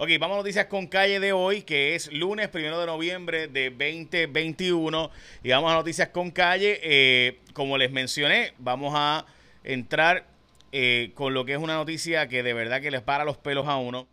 Ok, vamos a noticias con calle de hoy, que es lunes primero de noviembre de 2021. Y vamos a noticias con calle. Eh, como les mencioné, vamos a entrar eh, con lo que es una noticia que de verdad que les para los pelos a uno.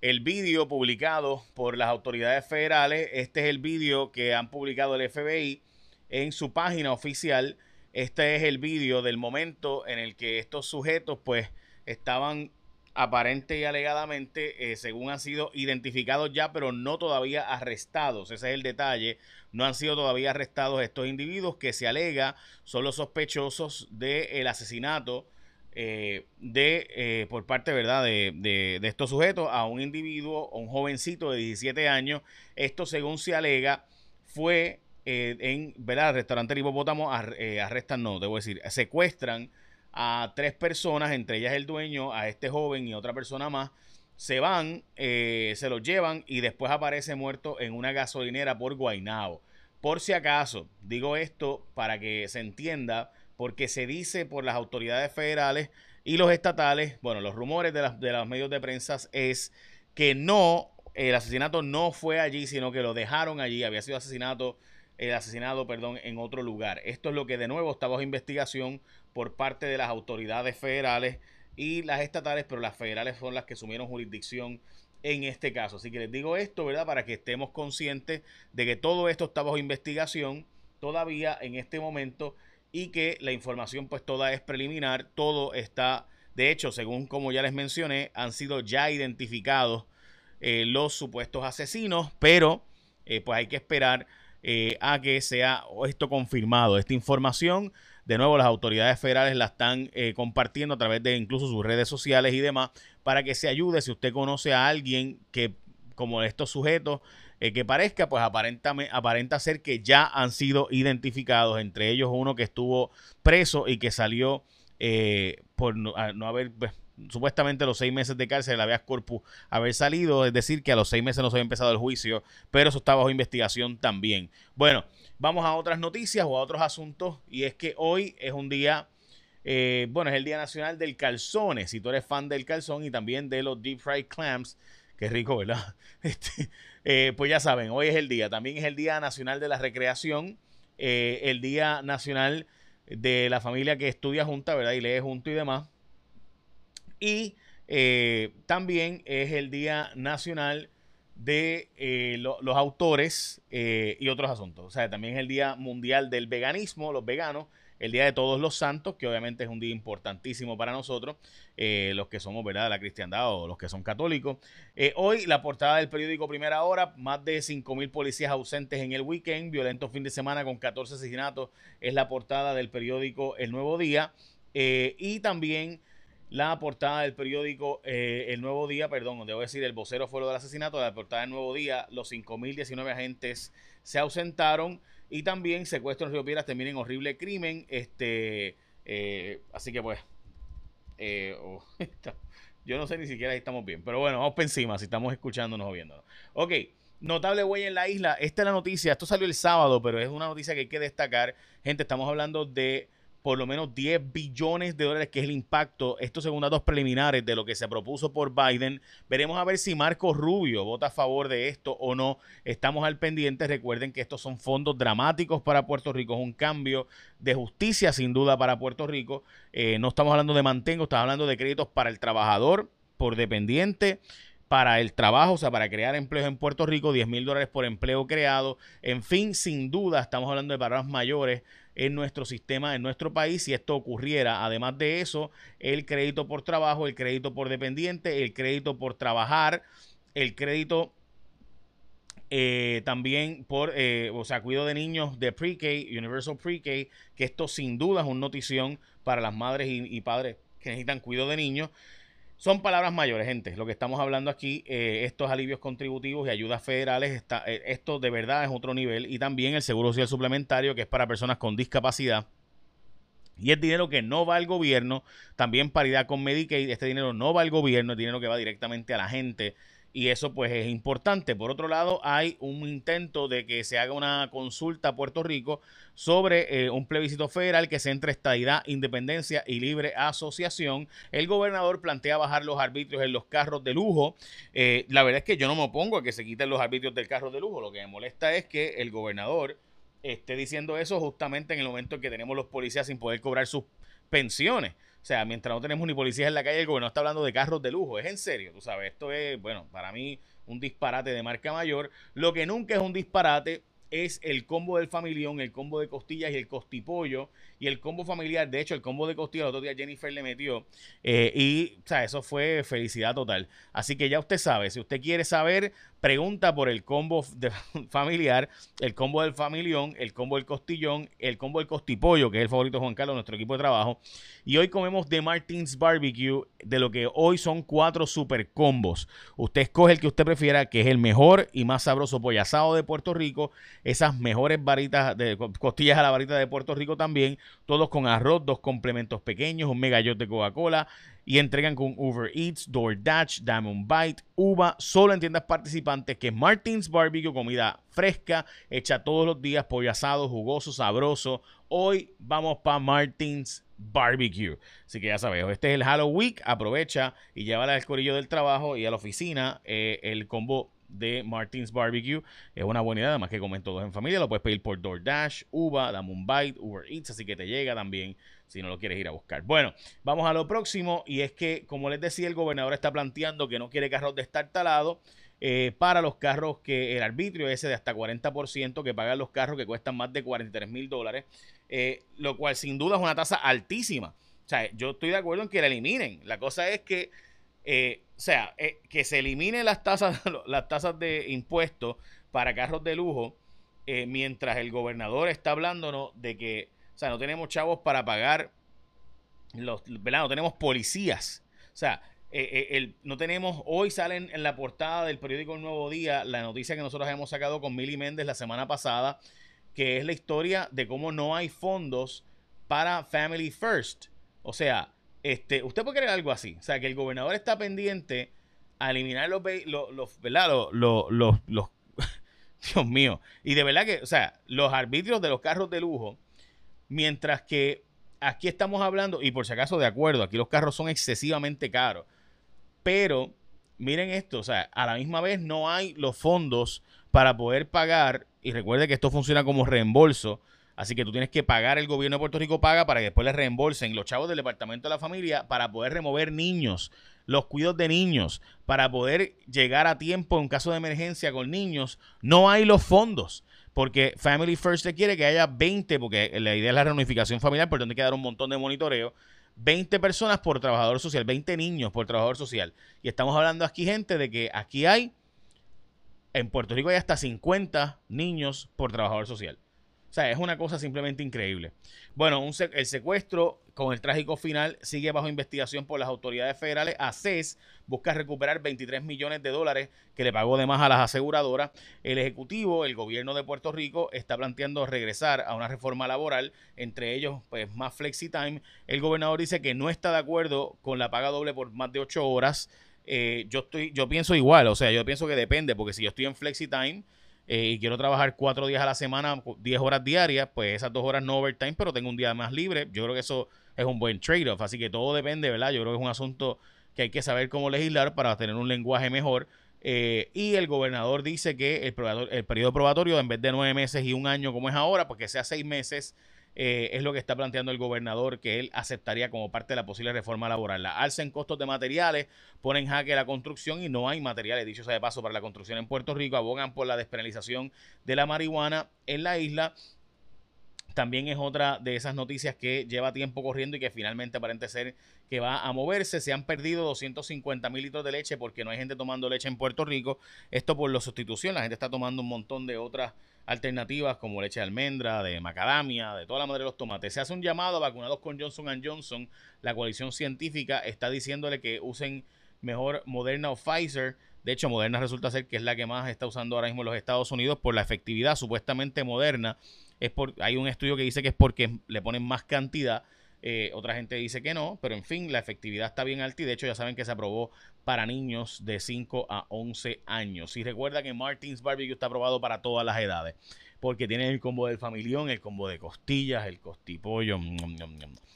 El vídeo publicado por las autoridades federales, este es el vídeo que han publicado el FBI en su página oficial. Este es el vídeo del momento en el que estos sujetos pues estaban aparente y alegadamente, eh, según han sido identificados ya, pero no todavía arrestados. Ese es el detalle. No han sido todavía arrestados estos individuos que se alega son los sospechosos del asesinato eh, de eh, por parte verdad de, de, estos sujetos a un individuo, un jovencito de 17 años. Esto, según se alega, fue en ¿verdad? el restaurante Hipopótamo. arrestan, no, debo decir, secuestran a tres personas, entre ellas el dueño, a este joven y otra persona más. Se van, eh, se los llevan y después aparece muerto en una gasolinera por Guainao. Por si acaso, digo esto para que se entienda, porque se dice por las autoridades federales y los estatales, bueno, los rumores de, de los medios de prensa es que no, el asesinato no fue allí, sino que lo dejaron allí, había sido asesinato el asesinado, perdón, en otro lugar. Esto es lo que de nuevo está bajo investigación por parte de las autoridades federales y las estatales, pero las federales son las que asumieron jurisdicción en este caso. Así que les digo esto, ¿verdad? Para que estemos conscientes de que todo esto está bajo investigación todavía en este momento y que la información pues toda es preliminar, todo está, de hecho, según como ya les mencioné, han sido ya identificados eh, los supuestos asesinos, pero eh, pues hay que esperar eh, a que sea esto confirmado. Esta información, de nuevo, las autoridades federales la están eh, compartiendo a través de incluso sus redes sociales y demás, para que se ayude si usted conoce a alguien que, como estos sujetos, eh, que parezca, pues aparenta, aparenta ser que ya han sido identificados, entre ellos uno que estuvo preso y que salió por no, no haber pues, supuestamente los seis meses de cárcel, la habeas corpus haber salido, es decir, que a los seis meses no se había empezado el juicio, pero eso está bajo investigación también. Bueno, vamos a otras noticias o a otros asuntos, y es que hoy es un día, eh, bueno, es el Día Nacional del Calzone, si tú eres fan del calzón y también de los deep fried clams, qué rico, ¿verdad? Este, eh, pues ya saben, hoy es el día, también es el Día Nacional de la Recreación, eh, el Día Nacional de la familia que estudia junta, ¿verdad? Y lee junto y demás. Y eh, también es el Día Nacional de eh, los autores eh, y otros asuntos. O sea, también es el Día Mundial del Veganismo, los veganos, el Día de Todos los Santos, que obviamente es un día importantísimo para nosotros, los que somos, ¿verdad?, la cristiandad o los que son católicos. hoy, la portada del periódico Primera Hora, más de 5.000 policías ausentes en el weekend, violento fin de semana con 14 asesinatos, es la portada del periódico El Nuevo Día. y también la portada del periódico eh, El Nuevo Día, perdón, debo decir, el vocero fue lo del asesinato, la portada del Nuevo Día, los 5.019 agentes se ausentaron y también secuestro en Río Piedras termina en horrible crimen, este, eh, así que pues, eh, oh, yo no sé ni siquiera si estamos bien, pero bueno, vamos por encima si estamos escuchándonos o viéndonos. Ok. Notable huella en la isla. Esta es la noticia. Esto salió el sábado, pero es una noticia que hay que destacar. Gente, estamos hablando de por lo menos 10 billones de dólares, que es el impacto, estos según datos preliminares de lo que se propuso por Biden. Veremos a ver si Marco Rubio vota a favor de esto o no. Estamos al pendiente. Recuerden que estos son fondos dramáticos para Puerto Rico. Es un cambio de justicia, sin duda, para Puerto Rico. Eh, no estamos hablando de mantengo, estamos hablando de créditos para el trabajador por dependiente para el trabajo, o sea, para crear empleos en Puerto Rico, 10 mil dólares por empleo creado. En fin, sin duda, estamos hablando de palabras mayores en nuestro sistema, en nuestro país, si esto ocurriera. Además de eso, el crédito por trabajo, el crédito por dependiente, el crédito por trabajar, el crédito eh, también por, eh, o sea, cuido de niños de pre-K, Universal Pre-K, que esto sin duda es una notición para las madres y padres que necesitan cuidado de niños. Son palabras mayores, gente. Lo que estamos hablando aquí, eh, estos alivios contributivos y ayudas federales, está, eh, esto de verdad es otro nivel. Y también el seguro social suplementario, que es para personas con discapacidad. Y es dinero que no va al gobierno, también paridad con Medicaid, este dinero no va al gobierno, es dinero que va directamente a la gente y eso pues es importante. Por otro lado, hay un intento de que se haga una consulta a Puerto Rico sobre eh, un plebiscito federal que centre estadidad, independencia y libre asociación. El gobernador plantea bajar los arbitrios en los carros de lujo. Eh, la verdad es que yo no me opongo a que se quiten los arbitrios del carro de lujo. Lo que me molesta es que el gobernador esté diciendo eso justamente en el momento en que tenemos los policías sin poder cobrar sus pensiones. O sea, mientras no tenemos ni policías en la calle, el gobierno está hablando de carros de lujo. Es en serio, tú sabes. Esto es, bueno, para mí un disparate de marca mayor. Lo que nunca es un disparate es el combo del familión, el combo de costillas y el costipollo y el combo familiar. De hecho, el combo de costillas el otro día Jennifer le metió eh, y, o sea, eso fue felicidad total. Así que ya usted sabe, si usted quiere saber pregunta por el combo de familiar, el combo del familión, el combo del costillón, el combo del costipollo, que es el favorito de Juan Carlos, nuestro equipo de trabajo. Y hoy comemos de Martins Barbecue, de lo que hoy son cuatro super combos. Usted escoge el que usted prefiera, que es el mejor y más sabroso pollo asado de Puerto Rico. Esas mejores varitas de costillas a la varita de Puerto Rico también. Todos con arroz, dos complementos pequeños, un megallot de Coca-Cola y entregan con Uber Eats, DoorDash, Diamond Bite, Uva, solo en tiendas participantes, que es Martins Barbecue, comida fresca, hecha todos los días, pollo asado, jugoso, sabroso. Hoy vamos para Martins Barbecue. Así que ya sabes, este es el Halloween, aprovecha y llévala al corillo del trabajo y a la oficina eh, el combo de Martins Barbecue. Es una buena idea, además que comen todos en familia. Lo puedes pedir por DoorDash, Uva, Diamond Bite, Uber Eats, así que te llega también si no lo quieres ir a buscar. Bueno, vamos a lo próximo y es que, como les decía, el gobernador está planteando que no quiere carros de estar talado. Eh, para los carros que el arbitrio ese de hasta 40% que pagan los carros que cuestan más de 43 mil dólares, eh, lo cual sin duda es una tasa altísima. O sea, yo estoy de acuerdo en que la eliminen. La cosa es que, eh, o sea, que se eliminen las tasas, las tasas de impuestos para carros de lujo, mientras el gobernador está hablándonos de que o sea, no tenemos chavos para pagar los, ¿verdad? No tenemos policías. O sea, eh, eh, el, no tenemos, hoy salen en la portada del periódico El Nuevo Día la noticia que nosotros hemos sacado con Milly Méndez la semana pasada, que es la historia de cómo no hay fondos para Family First. O sea, este, usted puede creer algo así. O sea, que el gobernador está pendiente a eliminar los, los, ¿verdad? Los, los, los, Dios mío. Y de verdad que, o sea, los arbitrios de los carros de lujo Mientras que aquí estamos hablando, y por si acaso de acuerdo, aquí los carros son excesivamente caros. Pero miren esto, o sea, a la misma vez no hay los fondos para poder pagar, y recuerde que esto funciona como reembolso, así que tú tienes que pagar, el gobierno de Puerto Rico paga para que después le reembolsen los chavos del Departamento de la Familia para poder remover niños, los cuidados de niños, para poder llegar a tiempo en caso de emergencia con niños, no hay los fondos porque Family First quiere que haya 20, porque la idea es la reunificación familiar, por donde hay que dar un montón de monitoreo. 20 personas por trabajador social, 20 niños por trabajador social. Y estamos hablando aquí, gente, de que aquí hay, en Puerto Rico hay hasta 50 niños por trabajador social. O sea, es una cosa simplemente increíble. Bueno, el secuestro con el trágico final sigue bajo investigación por las autoridades federales. ACES busca recuperar 23 millones de dólares que le pagó de más a las aseguradoras. El Ejecutivo, el gobierno de Puerto Rico, está planteando regresar a una reforma laboral, entre ellos, pues más flexi time. El gobernador dice que no está de acuerdo con la paga doble por más de 8 horas. Eh, yo, estoy, yo pienso igual, o sea, yo pienso que depende, porque si yo estoy en flexi time eh, y quiero trabajar cuatro días a la semana, 10 horas diarias, pues esas dos horas no overtime, pero tengo un día más libre. Yo creo que eso es un buen trade-off. Así que todo depende, ¿verdad? Yo creo que es un asunto que hay que saber cómo legislar para tener un lenguaje mejor. Eh, y el gobernador dice que el, el periodo probatorio, en vez de nueve meses y un año como es ahora, porque sea seis meses, eh, es lo que está planteando el gobernador que él aceptaría como parte de la posible reforma laboral. La alza en costos de materiales pone en jaque la construcción y no hay materiales, dicho sea de paso, para la construcción en Puerto Rico. Abogan por la despenalización de la marihuana en la isla también es otra de esas noticias que lleva tiempo corriendo y que finalmente aparente ser que va a moverse. Se han perdido 250 mil litros de leche porque no hay gente tomando leche en Puerto Rico. Esto por la sustitución. La gente está tomando un montón de otras alternativas como leche de almendra, de macadamia, de toda la madre de los tomates. Se hace un llamado a vacunados con Johnson Johnson. La coalición científica está diciéndole que usen mejor Moderna o Pfizer. De hecho, Moderna resulta ser que es la que más está usando ahora mismo en los Estados Unidos por la efectividad supuestamente moderna. Es por, hay un estudio que dice que es porque le ponen más cantidad Eh, otra gente dice que no, pero en fin, la efectividad está bien alta y de hecho ya saben que se aprobó para niños de 5 a 11 años. Y recuerda que Martins Barbecue está aprobado para todas las edades, porque tiene el combo del familión, el combo de costillas, el costipollo.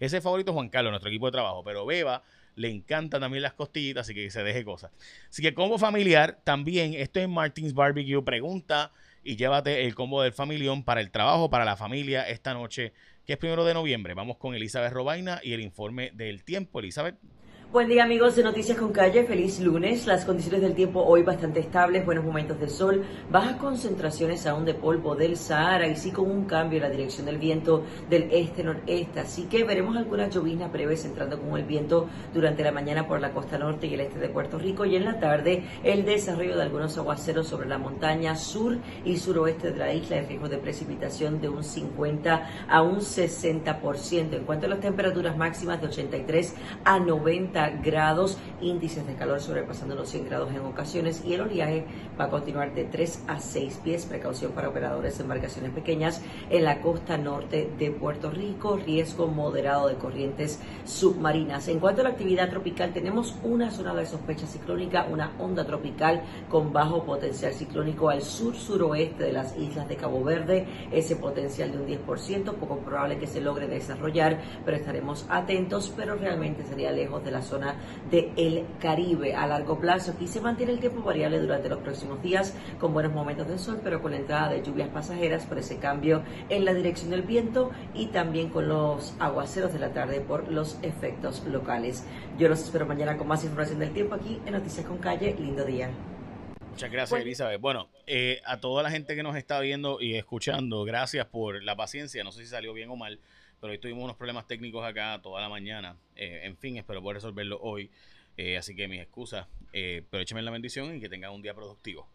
Ese es favorito Juan Carlos, nuestro equipo de trabajo, pero Beba le encantan también las costillitas, así que se deje cosas. Así que combo familiar, también, esto es Martins Barbecue, pregunta y llévate el combo del familión para el trabajo, para la familia esta noche, que es primero de noviembre. Vamos con Elizabeth Robaina y el informe del tiempo. Elizabeth. Buen día amigos de Noticias con Calle, feliz lunes. Las condiciones del tiempo hoy bastante estables, buenos momentos de sol, bajas concentraciones aún de polvo del Sahara y sí con un cambio en la dirección del viento del este-noreste. Así que veremos algunas lloviznas breves entrando con el viento durante la mañana por la costa norte y el este de Puerto Rico y en la tarde el desarrollo de algunos aguaceros sobre la montaña sur y suroeste de la isla, el riesgo de precipitación de un 50 a un 60%. En cuanto a las temperaturas máximas de 83 a 90 grados, índices de calor sobrepasando los 100 grados en ocasiones y el oleaje va a continuar de 3 a 6 pies. Precaución para operadores de embarcaciones pequeñas en la costa norte de Puerto Rico, riesgo moderado de corrientes submarinas. En cuanto a la actividad tropical, tenemos una zona de sospecha ciclónica, una onda tropical con bajo potencial ciclónico al sur-suroeste de las islas de Cabo Verde, ese potencial de un 10%, poco probable que se logre desarrollar, pero estaremos atentos, pero realmente sería lejos de la zona del Caribe a largo plazo. Aquí se mantiene el tiempo variable durante los próximos días con buenos momentos de sol, pero con la entrada de lluvias pasajeras por ese cambio en la dirección del viento y también con los aguaceros de la tarde por los efectos locales. Yo los espero mañana con más información del tiempo aquí en Noticias con Calle. Lindo día. Muchas gracias, Elizabeth. Bueno, eh, a toda la gente que nos está viendo y escuchando, gracias por la paciencia. No sé si salió bien o mal pero hoy tuvimos unos problemas técnicos acá toda la mañana. Eh, en fin, espero poder resolverlo hoy. Eh, así que mis excusas, eh, pero écheme la bendición y que tengan un día productivo.